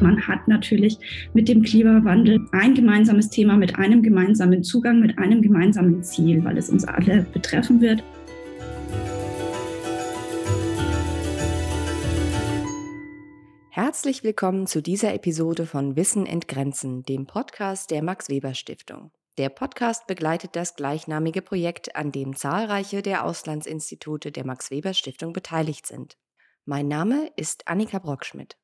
Man hat natürlich mit dem Klimawandel ein gemeinsames Thema mit einem gemeinsamen Zugang, mit einem gemeinsamen Ziel, weil es uns alle betreffen wird. Herzlich willkommen zu dieser Episode von Wissen entgrenzen, dem Podcast der Max Weber Stiftung. Der Podcast begleitet das gleichnamige Projekt, an dem zahlreiche der Auslandsinstitute der Max Weber Stiftung beteiligt sind. Mein Name ist Annika Brockschmidt.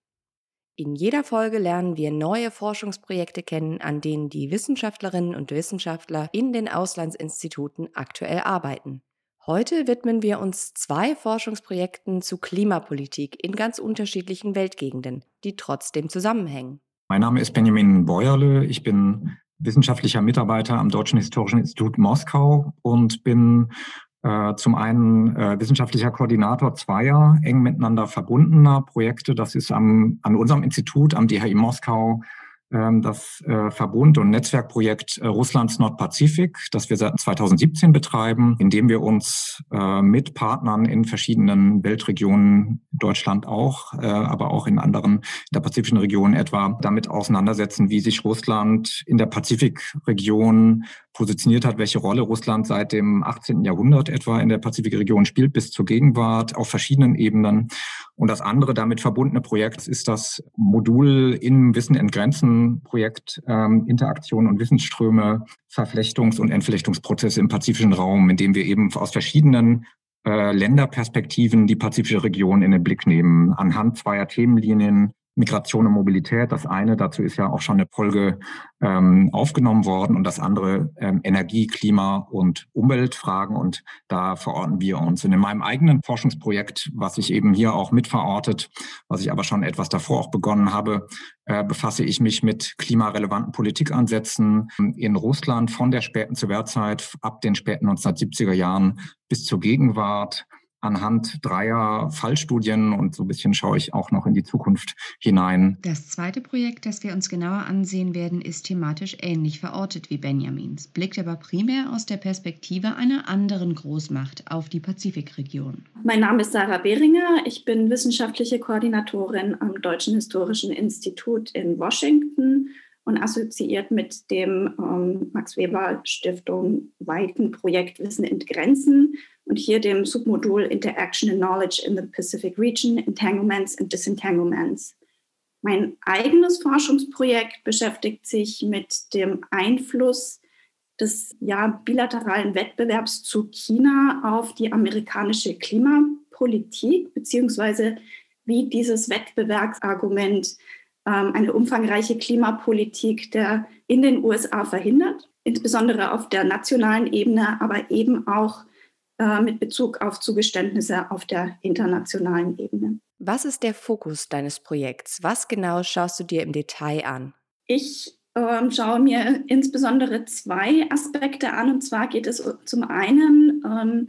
In jeder Folge lernen wir neue Forschungsprojekte kennen, an denen die Wissenschaftlerinnen und Wissenschaftler in den Auslandsinstituten aktuell arbeiten. Heute widmen wir uns zwei Forschungsprojekten zu Klimapolitik in ganz unterschiedlichen Weltgegenden, die trotzdem zusammenhängen. Mein Name ist Benjamin Beuerle. Ich bin wissenschaftlicher Mitarbeiter am Deutschen Historischen Institut Moskau und bin zum einen äh, wissenschaftlicher Koordinator zweier eng miteinander verbundener Projekte. Das ist am, an unserem Institut, am DHI Moskau, ähm, das äh, Verbund- und Netzwerkprojekt äh, Russlands Nordpazifik, das wir seit 2017 betreiben, indem wir uns äh, mit Partnern in verschiedenen Weltregionen, Deutschland auch, aber auch in anderen, in der pazifischen Region etwa, damit auseinandersetzen, wie sich Russland in der Pazifikregion positioniert hat, welche Rolle Russland seit dem 18. Jahrhundert etwa in der Pazifikregion spielt bis zur Gegenwart auf verschiedenen Ebenen. Und das andere damit verbundene Projekt ist das Modul im Wissen entgrenzen Projekt ähm, Interaktion und Wissensströme, Verflechtungs- und Entflechtungsprozesse im pazifischen Raum, in dem wir eben aus verschiedenen äh, Länderperspektiven die pazifische Region in den Blick nehmen, anhand zweier Themenlinien, Migration und Mobilität. Das eine, dazu ist ja auch schon eine Folge ähm, aufgenommen worden und das andere ähm, Energie, Klima und Umweltfragen und da verorten wir uns. Und in meinem eigenen Forschungsprojekt, was ich eben hier auch mitverortet, was ich aber schon etwas davor auch begonnen habe, äh, befasse ich mich mit klimarelevanten Politikansätzen in Russland von der späten Sowjetzeit ab den späten 1970er Jahren bis zur Gegenwart anhand dreier Fallstudien und so ein bisschen schaue ich auch noch in die Zukunft hinein. Das zweite Projekt, das wir uns genauer ansehen werden, ist thematisch ähnlich verortet wie Benjamins, blickt aber primär aus der Perspektive einer anderen Großmacht auf die Pazifikregion. Mein Name ist Sarah Behringer, ich bin wissenschaftliche Koordinatorin am Deutschen Historischen Institut in Washington und assoziiert mit dem ähm, Max Weber Stiftung weiten Projekt Wissen entgrenzen und hier dem Submodul Interaction and Knowledge in the Pacific Region, Entanglements and Disentanglements. Mein eigenes Forschungsprojekt beschäftigt sich mit dem Einfluss des ja, bilateralen Wettbewerbs zu China auf die amerikanische Klimapolitik, beziehungsweise wie dieses Wettbewerbsargument eine umfangreiche Klimapolitik der in den USA verhindert, insbesondere auf der nationalen Ebene, aber eben auch äh, mit Bezug auf Zugeständnisse auf der internationalen Ebene. Was ist der Fokus deines Projekts? Was genau schaust du dir im Detail an? Ich ähm, schaue mir insbesondere zwei Aspekte an. Und zwar geht es zum einen ähm,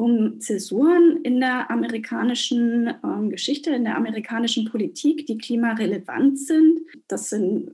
um Zäsuren in der amerikanischen ähm, Geschichte, in der amerikanischen Politik, die klimarelevant sind. Das sind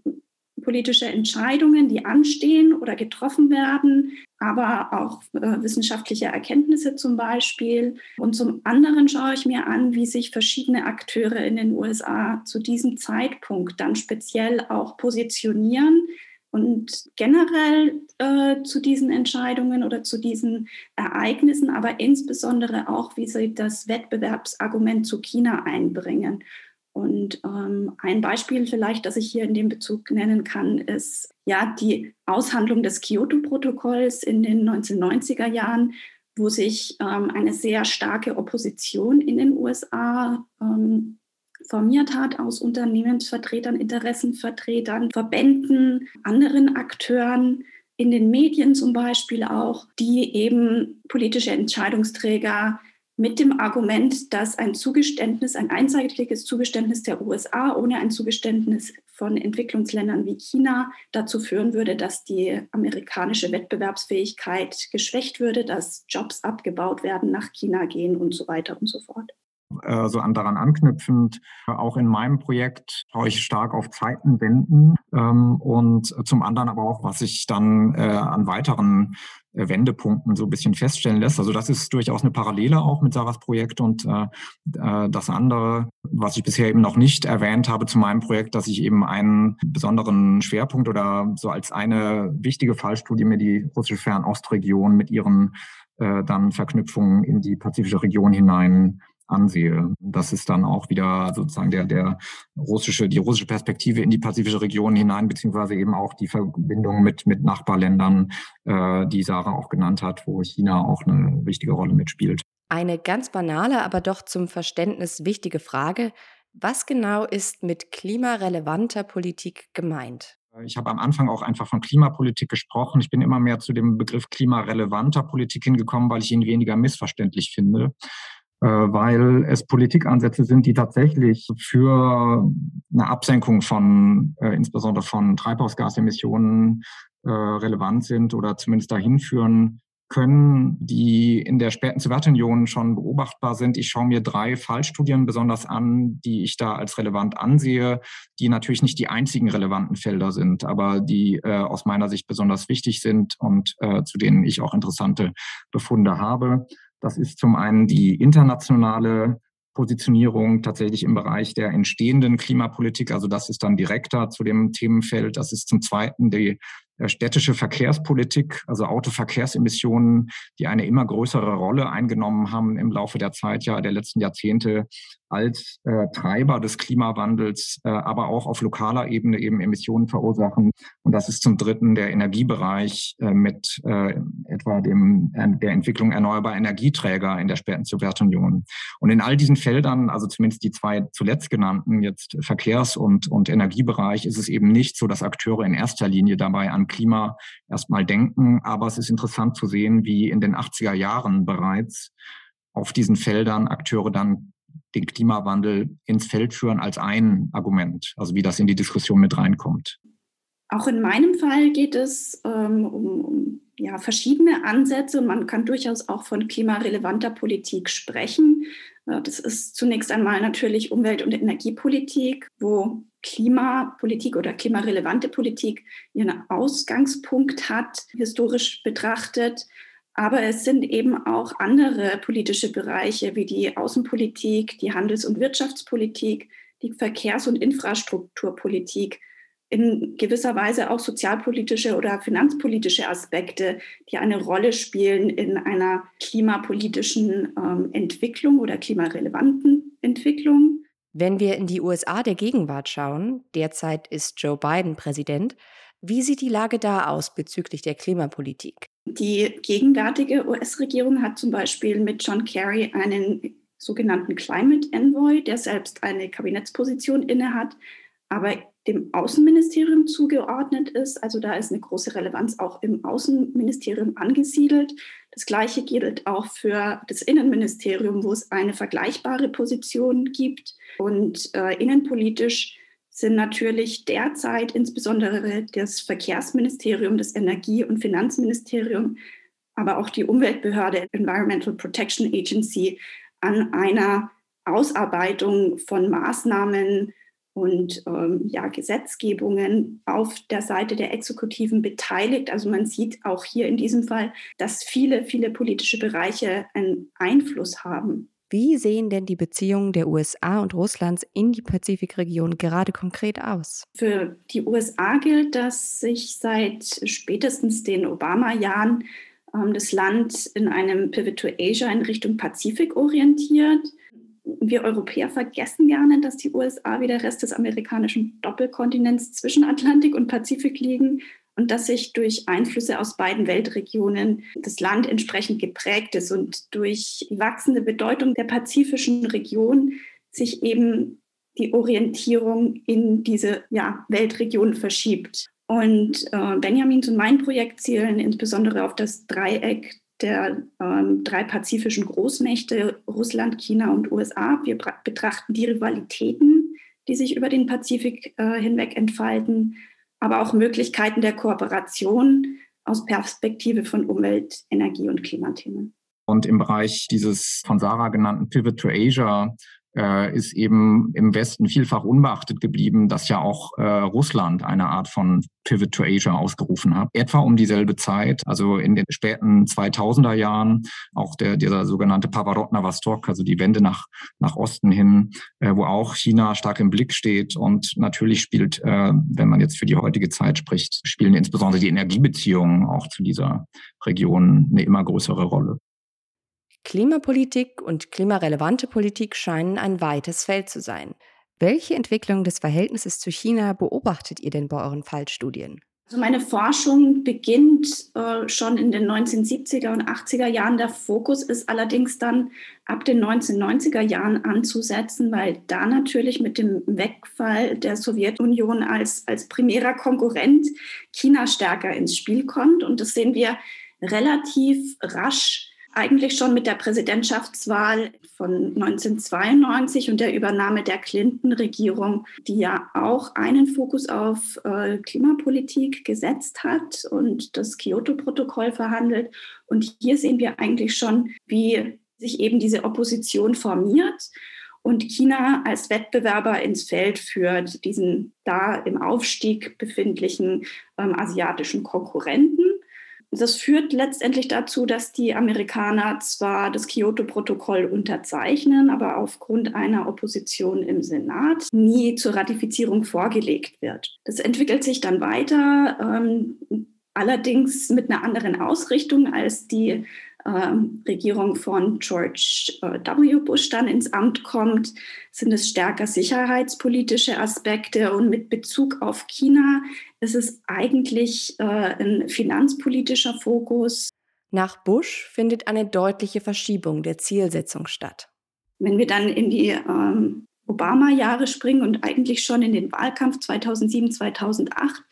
politische Entscheidungen, die anstehen oder getroffen werden, aber auch äh, wissenschaftliche Erkenntnisse zum Beispiel. Und zum anderen schaue ich mir an, wie sich verschiedene Akteure in den USA zu diesem Zeitpunkt dann speziell auch positionieren und generell äh, zu diesen Entscheidungen oder zu diesen Ereignissen, aber insbesondere auch, wie sie das Wettbewerbsargument zu China einbringen. Und ähm, ein Beispiel vielleicht, das ich hier in dem Bezug nennen kann, ist ja die Aushandlung des Kyoto-Protokolls in den 1990er Jahren, wo sich ähm, eine sehr starke Opposition in den USA ähm, formiert hat aus Unternehmensvertretern, Interessenvertretern, Verbänden, anderen Akteuren, in den Medien zum Beispiel auch, die eben politische Entscheidungsträger mit dem Argument, dass ein Zugeständnis, ein einseitiges Zugeständnis der USA ohne ein Zugeständnis von Entwicklungsländern wie China dazu führen würde, dass die amerikanische Wettbewerbsfähigkeit geschwächt würde, dass Jobs abgebaut werden, nach China gehen und so weiter und so fort. Äh, so an daran anknüpfend, auch in meinem Projekt schaue ich stark auf Zeitenwenden ähm, und zum anderen aber auch, was ich dann äh, an weiteren Wendepunkten so ein bisschen feststellen lässt. Also das ist durchaus eine Parallele auch mit Sarahs Projekt und äh, äh, das andere, was ich bisher eben noch nicht erwähnt habe zu meinem Projekt, dass ich eben einen besonderen Schwerpunkt oder so als eine wichtige Fallstudie mir die russische Fernostregion mit ihren äh, dann Verknüpfungen in die pazifische Region hinein ansehe. Das ist dann auch wieder sozusagen der, der russische, die russische Perspektive in die pazifische Region hinein, beziehungsweise eben auch die Verbindung mit, mit Nachbarländern, äh, die Sarah auch genannt hat, wo China auch eine wichtige Rolle mitspielt. Eine ganz banale, aber doch zum Verständnis wichtige Frage. Was genau ist mit klimarelevanter Politik gemeint? Ich habe am Anfang auch einfach von Klimapolitik gesprochen. Ich bin immer mehr zu dem Begriff klimarelevanter Politik hingekommen, weil ich ihn weniger missverständlich finde. Äh, weil es Politikansätze sind, die tatsächlich für eine Absenkung von äh, insbesondere von Treibhausgasemissionen äh, relevant sind oder zumindest dahin führen können, die in der späten Sowjetunion schon beobachtbar sind. Ich schaue mir drei Fallstudien besonders an, die ich da als relevant ansehe, die natürlich nicht die einzigen relevanten Felder sind, aber die äh, aus meiner Sicht besonders wichtig sind und äh, zu denen ich auch interessante Befunde habe. Das ist zum einen die internationale Positionierung tatsächlich im Bereich der entstehenden Klimapolitik. Also das ist dann direkter zu dem Themenfeld. Das ist zum Zweiten die äh, städtische Verkehrspolitik, also Autoverkehrsemissionen, die eine immer größere Rolle eingenommen haben im Laufe der Zeit, ja, der letzten Jahrzehnte als äh, Treiber des Klimawandels, äh, aber auch auf lokaler Ebene eben Emissionen verursachen. Und das ist zum Dritten der Energiebereich äh, mit äh, etwa dem, äh, der Entwicklung erneuerbarer Energieträger in der späten Sowjetunion. Und in all diesen Feldern, also zumindest die zwei zuletzt genannten, jetzt Verkehrs- und, und Energiebereich, ist es eben nicht so, dass Akteure in erster Linie dabei an Klima erstmal denken. Aber es ist interessant zu sehen, wie in den 80er Jahren bereits auf diesen Feldern Akteure dann den Klimawandel ins Feld führen als ein Argument, also wie das in die Diskussion mit reinkommt. Auch in meinem Fall geht es ähm, um, um ja, verschiedene Ansätze man kann durchaus auch von klimarelevanter Politik sprechen. Äh, das ist zunächst einmal natürlich Umwelt- und Energiepolitik, wo Klimapolitik oder klimarelevante Politik ihren Ausgangspunkt hat, historisch betrachtet. Aber es sind eben auch andere politische Bereiche wie die Außenpolitik, die Handels- und Wirtschaftspolitik, die Verkehrs- und Infrastrukturpolitik, in gewisser Weise auch sozialpolitische oder finanzpolitische Aspekte, die eine Rolle spielen in einer klimapolitischen ähm, Entwicklung oder klimarelevanten Entwicklung. Wenn wir in die USA der Gegenwart schauen, derzeit ist Joe Biden Präsident, wie sieht die Lage da aus bezüglich der Klimapolitik? Die gegenwärtige US-Regierung hat zum Beispiel mit John Kerry einen sogenannten Climate Envoy, der selbst eine Kabinettsposition innehat, aber dem Außenministerium zugeordnet ist. Also da ist eine große Relevanz auch im Außenministerium angesiedelt. Das Gleiche gilt auch für das Innenministerium, wo es eine vergleichbare Position gibt. Und äh, innenpolitisch sind natürlich derzeit insbesondere das Verkehrsministerium, das Energie- und Finanzministerium, aber auch die Umweltbehörde Environmental Protection Agency an einer Ausarbeitung von Maßnahmen und ähm, ja, Gesetzgebungen auf der Seite der Exekutiven beteiligt. Also man sieht auch hier in diesem Fall, dass viele, viele politische Bereiche einen Einfluss haben. Wie sehen denn die Beziehungen der USA und Russlands in die Pazifikregion gerade konkret aus? Für die USA gilt, dass sich seit spätestens den Obama-Jahren ähm, das Land in einem Pivot to Asia in Richtung Pazifik orientiert. Wir Europäer vergessen gerne, dass die USA wie der Rest des amerikanischen Doppelkontinents zwischen Atlantik und Pazifik liegen und dass sich durch Einflüsse aus beiden Weltregionen das Land entsprechend geprägt ist und durch die wachsende Bedeutung der pazifischen Region sich eben die Orientierung in diese ja, Weltregion verschiebt. Und äh, Benjamins und mein Projekt zielen insbesondere auf das Dreieck der ähm, drei pazifischen Großmächte Russland, China und USA. Wir betrachten die Rivalitäten, die sich über den Pazifik äh, hinweg entfalten, aber auch Möglichkeiten der Kooperation aus Perspektive von Umwelt, Energie und Klimathemen. Und im Bereich dieses von Sarah genannten Pivot to Asia äh, ist eben im Westen vielfach unbeachtet geblieben, dass ja auch äh, Russland eine Art von Pivot to Asia ausgerufen hat. Etwa um dieselbe Zeit, also in den späten 2000er Jahren, auch der, dieser sogenannte Pavarotna Vostok, also die Wende nach, nach Osten hin, äh, wo auch China stark im Blick steht. Und natürlich spielt, äh, wenn man jetzt für die heutige Zeit spricht, spielen insbesondere die Energiebeziehungen auch zu dieser Region eine immer größere Rolle. Klimapolitik und klimarelevante Politik scheinen ein weites Feld zu sein. Welche Entwicklung des Verhältnisses zu China beobachtet ihr denn bei euren Fallstudien? Also meine Forschung beginnt äh, schon in den 1970er und 80er Jahren. Der Fokus ist allerdings dann ab den 1990er Jahren anzusetzen, weil da natürlich mit dem Wegfall der Sowjetunion als, als primärer Konkurrent China stärker ins Spiel kommt. Und das sehen wir relativ rasch eigentlich schon mit der Präsidentschaftswahl von 1992 und der Übernahme der Clinton-Regierung, die ja auch einen Fokus auf äh, Klimapolitik gesetzt hat und das Kyoto-Protokoll verhandelt. Und hier sehen wir eigentlich schon, wie sich eben diese Opposition formiert und China als Wettbewerber ins Feld führt, diesen da im Aufstieg befindlichen ähm, asiatischen Konkurrenten. Das führt letztendlich dazu, dass die Amerikaner zwar das Kyoto-Protokoll unterzeichnen, aber aufgrund einer Opposition im Senat nie zur Ratifizierung vorgelegt wird. Das entwickelt sich dann weiter, ähm, allerdings mit einer anderen Ausrichtung als die Regierung von George äh, W. Bush dann ins Amt kommt, sind es stärker sicherheitspolitische Aspekte. Und mit Bezug auf China ist es eigentlich äh, ein finanzpolitischer Fokus. Nach Bush findet eine deutliche Verschiebung der Zielsetzung statt. Wenn wir dann in die ähm, Obama-Jahre springen und eigentlich schon in den Wahlkampf 2007, 2008,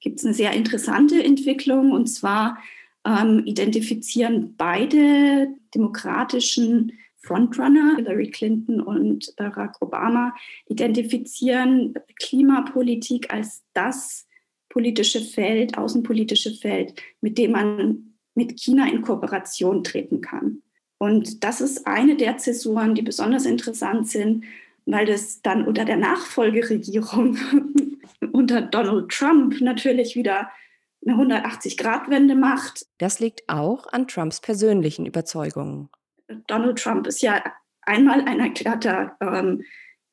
gibt es eine sehr interessante Entwicklung. Und zwar ähm, identifizieren beide demokratischen Frontrunner, Hillary Clinton und Barack Obama, identifizieren Klimapolitik als das politische Feld, außenpolitische Feld, mit dem man mit China in Kooperation treten kann. Und das ist eine der Zäsuren, die besonders interessant sind, weil das dann unter der Nachfolgeregierung unter Donald Trump natürlich wieder eine 180-Grad-Wende macht. Das liegt auch an Trumps persönlichen Überzeugungen. Donald Trump ist ja einmal ein erklärter ähm,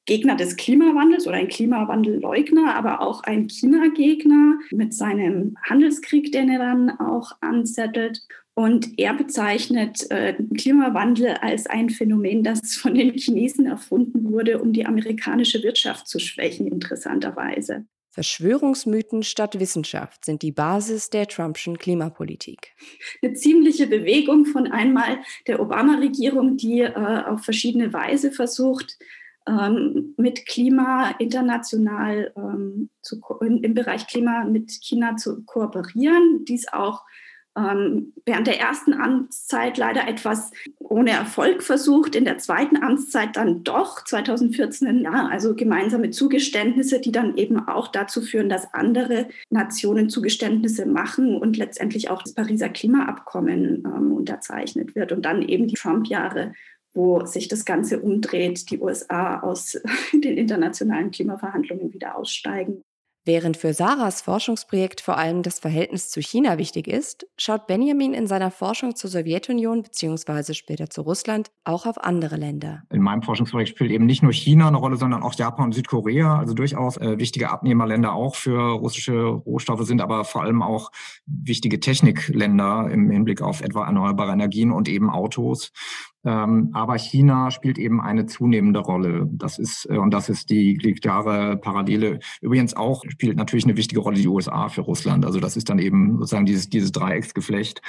Gegner des Klimawandels oder ein Klimawandelleugner, aber auch ein China-Gegner mit seinem Handelskrieg, den er dann auch anzettelt. Und er bezeichnet äh, Klimawandel als ein Phänomen, das von den Chinesen erfunden wurde, um die amerikanische Wirtschaft zu schwächen, interessanterweise. Verschwörungsmythen statt Wissenschaft sind die Basis der Trumpschen Klimapolitik. Eine ziemliche Bewegung von einmal der Obama-Regierung, die äh, auf verschiedene Weise versucht, ähm, mit Klima international ähm, zu, im Bereich Klima mit China zu kooperieren, dies auch ähm, während der ersten Amtszeit leider etwas ohne Erfolg versucht, in der zweiten Amtszeit dann doch 2014, ja, also gemeinsame Zugeständnisse, die dann eben auch dazu führen, dass andere Nationen Zugeständnisse machen und letztendlich auch das Pariser Klimaabkommen ähm, unterzeichnet wird und dann eben die Trump-Jahre wo sich das Ganze umdreht, die USA aus den internationalen Klimaverhandlungen wieder aussteigen. Während für Sarahs Forschungsprojekt vor allem das Verhältnis zu China wichtig ist, schaut Benjamin in seiner Forschung zur Sowjetunion bzw. später zu Russland auch auf andere Länder. In meinem Forschungsprojekt spielt eben nicht nur China eine Rolle, sondern auch Japan und Südkorea, also durchaus äh, wichtige Abnehmerländer auch für russische Rohstoffe sind, aber vor allem auch wichtige Technikländer im Hinblick auf etwa erneuerbare Energien und eben Autos. Ähm, aber China spielt eben eine zunehmende Rolle. Das ist, äh, und das ist die, klare Parallele. Übrigens auch spielt natürlich eine wichtige Rolle die USA für Russland. Also das ist dann eben sozusagen dieses, dieses Dreiecksgeflecht.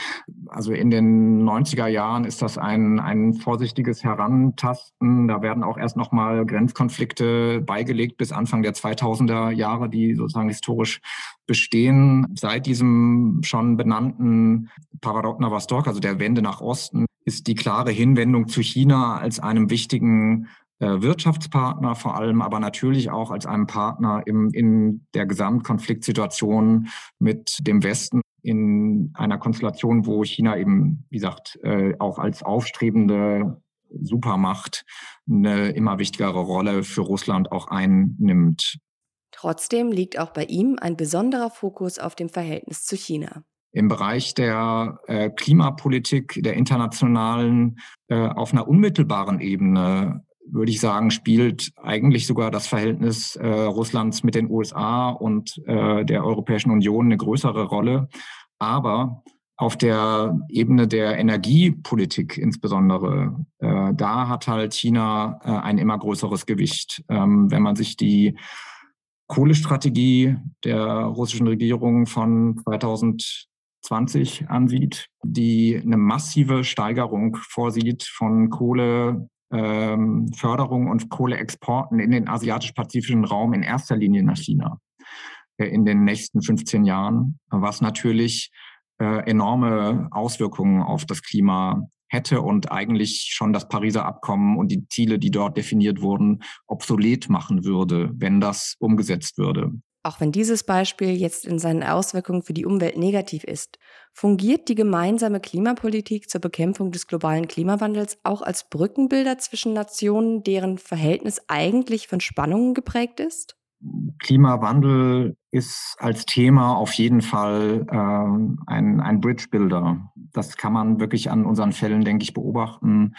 Also in den 90er Jahren ist das ein, ein vorsichtiges Herantasten. Da werden auch erst nochmal Grenzkonflikte beigelegt bis Anfang der 2000er Jahre, die sozusagen historisch bestehen. Seit diesem schon benannten Paradokna Vostok, also der Wende nach Osten, ist die klare Hinwendung zu China als einem wichtigen äh, Wirtschaftspartner, vor allem aber natürlich auch als einem Partner im, in der Gesamtkonfliktsituation mit dem Westen. in einer Konstellation, wo China eben, wie gesagt, äh, auch als aufstrebende Supermacht eine immer wichtigere Rolle für Russland auch einnimmt. Trotzdem liegt auch bei ihm ein besonderer Fokus auf dem Verhältnis zu China. Im Bereich der äh, Klimapolitik, der internationalen, äh, auf einer unmittelbaren Ebene würde ich sagen, spielt eigentlich sogar das Verhältnis äh, Russlands mit den USA und äh, der Europäischen Union eine größere Rolle. Aber auf der Ebene der Energiepolitik insbesondere, äh, da hat halt China äh, ein immer größeres Gewicht. Ähm, wenn man sich die Kohlestrategie der russischen Regierung von 2020 ansieht, die eine massive Steigerung vorsieht von Kohleförderung ähm, und Kohleexporten in den asiatisch-pazifischen Raum, in erster Linie nach China, äh, in den nächsten 15 Jahren, was natürlich äh, enorme Auswirkungen auf das Klima hätte und eigentlich schon das Pariser Abkommen und die Ziele, die dort definiert wurden, obsolet machen würde, wenn das umgesetzt würde. Auch wenn dieses Beispiel jetzt in seinen Auswirkungen für die Umwelt negativ ist, fungiert die gemeinsame Klimapolitik zur Bekämpfung des globalen Klimawandels auch als Brückenbilder zwischen Nationen, deren Verhältnis eigentlich von Spannungen geprägt ist? Klimawandel ist als Thema auf jeden Fall ähm, ein, ein Bridge-Builder. Das kann man wirklich an unseren Fällen, denke ich, beobachten.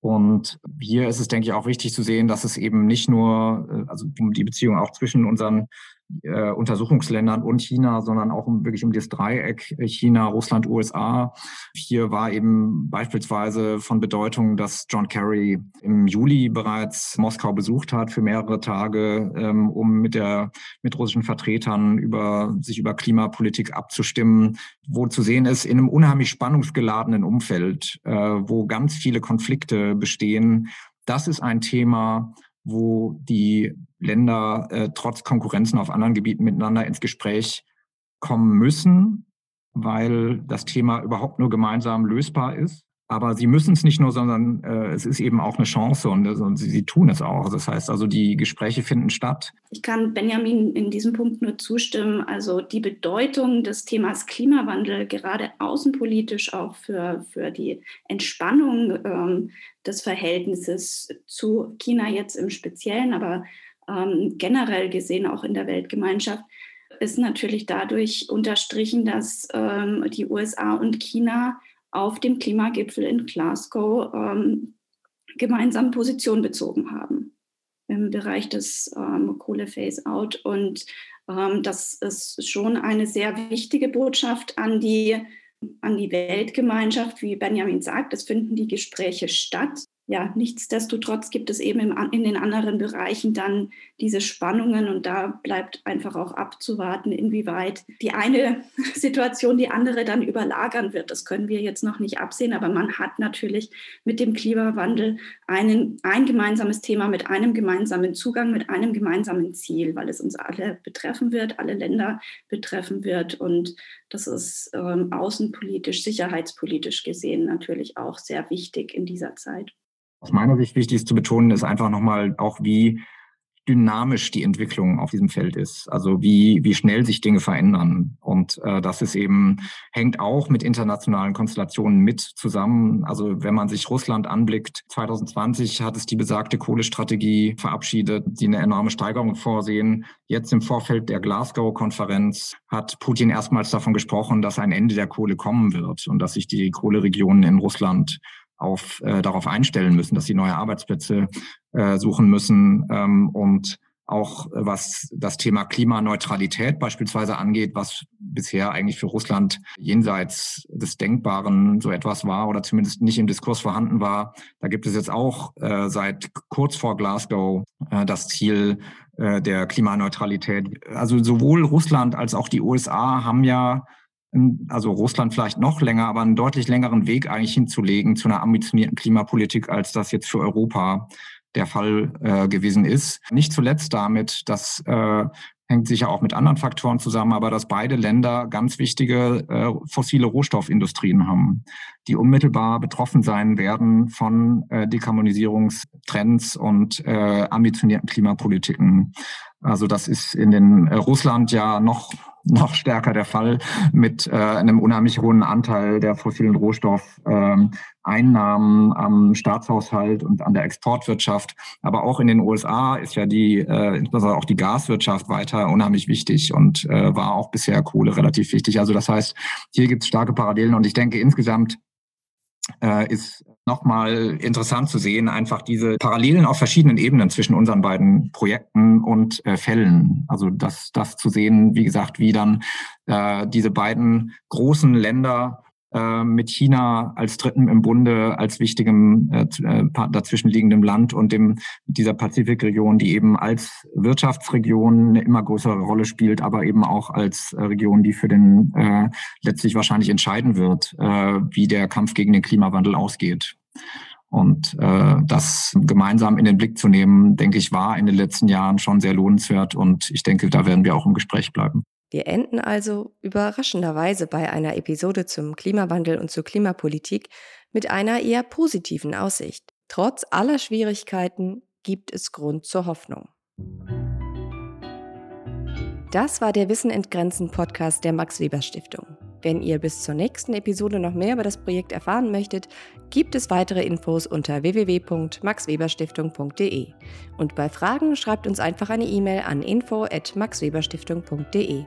Und hier ist es, denke ich, auch wichtig zu sehen, dass es eben nicht nur, äh, also die Beziehung auch zwischen unseren äh, Untersuchungsländern und China, sondern auch um, wirklich um das Dreieck äh, China, Russland, USA. Hier war eben beispielsweise von Bedeutung, dass John Kerry im Juli bereits Moskau besucht hat für mehrere Tage, ähm, um mit der mit russischen Vertretern über sich über Klimapolitik abzustimmen, wo zu sehen ist in einem unheimlich spannungsgeladenen Umfeld, äh, wo ganz viele Konflikte bestehen. Das ist ein Thema, wo die Länder äh, trotz Konkurrenzen auf anderen Gebieten miteinander ins Gespräch kommen müssen, weil das Thema überhaupt nur gemeinsam lösbar ist. Aber sie müssen es nicht nur, sondern äh, es ist eben auch eine Chance und, und sie, sie, tun es auch. Das heißt also, die Gespräche finden statt. Ich kann Benjamin in diesem Punkt nur zustimmen. Also die Bedeutung des Themas Klimawandel, gerade außenpolitisch auch für, für die Entspannung ähm, des Verhältnisses zu China jetzt im Speziellen, aber ähm, generell gesehen auch in der Weltgemeinschaft, ist natürlich dadurch unterstrichen, dass ähm, die USA und China auf dem Klimagipfel in Glasgow ähm, gemeinsam Position bezogen haben im Bereich des ähm, Kohle-Phase-out. Und ähm, das ist schon eine sehr wichtige Botschaft an die, an die Weltgemeinschaft. Wie Benjamin sagt, es finden die Gespräche statt ja, nichtsdestotrotz gibt es eben im, in den anderen Bereichen dann diese Spannungen und da bleibt einfach auch abzuwarten, inwieweit die eine Situation die andere dann überlagern wird. Das können wir jetzt noch nicht absehen, aber man hat natürlich mit dem Klimawandel einen, ein gemeinsames Thema mit einem gemeinsamen Zugang, mit einem gemeinsamen Ziel, weil es uns alle betreffen wird, alle Länder betreffen wird und das ist ähm, außenpolitisch, sicherheitspolitisch gesehen natürlich auch sehr wichtig in dieser Zeit aus meiner Sicht wichtig ist zu betonen, ist einfach nochmal auch, wie dynamisch die Entwicklung auf diesem Feld ist. Also wie, wie schnell sich Dinge verändern. Und äh, das ist eben, hängt auch mit internationalen Konstellationen mit zusammen. Also wenn man sich Russland anblickt, 2020 hat es die besagte Kohlestrategie verabschiedet, die eine enorme Steigerung vorsehen. Jetzt im Vorfeld der Glasgow-Konferenz hat Putin erstmals davon gesprochen, dass ein Ende der Kohle kommen wird und dass sich die Kohleregionen in Russland auf, äh, darauf einstellen müssen, dass sie neue Arbeitsplätze äh, suchen müssen ähm, und auch was das Thema Klimaneutralität beispielsweise angeht, was bisher eigentlich für Russland jenseits des Denkbaren so etwas war oder zumindest nicht im Diskurs vorhanden war. Da gibt es jetzt auch äh, seit kurz vor Glasgow äh, das Ziel äh, der Klimaneutralität. Also sowohl Russland als auch die USA haben ja also Russland vielleicht noch länger, aber einen deutlich längeren Weg eigentlich hinzulegen zu einer ambitionierten Klimapolitik, als das jetzt für Europa der Fall äh, gewesen ist. Nicht zuletzt damit, dass äh, hängt sicher auch mit anderen Faktoren zusammen, aber dass beide Länder ganz wichtige äh, fossile Rohstoffindustrien haben, die unmittelbar betroffen sein werden von äh, Dekarbonisierungstrends und äh, ambitionierten Klimapolitiken. Also das ist in den äh, Russland ja noch noch stärker der Fall mit äh, einem unheimlich hohen Anteil der fossilen Rohstoffeinnahmen ähm, am Staatshaushalt und an der Exportwirtschaft. Aber auch in den USA ist ja die, äh, insbesondere auch die Gaswirtschaft weiter unheimlich wichtig und äh, war auch bisher Kohle relativ wichtig. Also das heißt, hier gibt es starke Parallelen und ich denke insgesamt äh, ist nochmal interessant zu sehen, einfach diese Parallelen auf verschiedenen Ebenen zwischen unseren beiden Projekten und äh, Fällen. Also das, das zu sehen, wie gesagt, wie dann äh, diese beiden großen Länder mit China als Dritten im Bunde, als wichtigem äh, äh dazwischenliegendem Land und dem dieser Pazifikregion, die eben als Wirtschaftsregion eine immer größere Rolle spielt, aber eben auch als äh, Region, die für den äh, letztlich wahrscheinlich entscheiden wird, äh, wie der Kampf gegen den Klimawandel ausgeht. Und äh, das gemeinsam in den Blick zu nehmen, denke ich, war in den letzten Jahren schon sehr lohnenswert. Und ich denke, da werden wir auch im Gespräch bleiben. Wir enden also überraschenderweise bei einer Episode zum Klimawandel und zur Klimapolitik mit einer eher positiven Aussicht. Trotz aller Schwierigkeiten gibt es Grund zur Hoffnung. Das war der Wissen entgrenzen Podcast der Max Weber Stiftung. Wenn ihr bis zur nächsten Episode noch mehr über das Projekt erfahren möchtet, gibt es weitere Infos unter www.maxweberstiftung.de. Und bei Fragen schreibt uns einfach eine E-Mail an info@maxweberstiftung.de.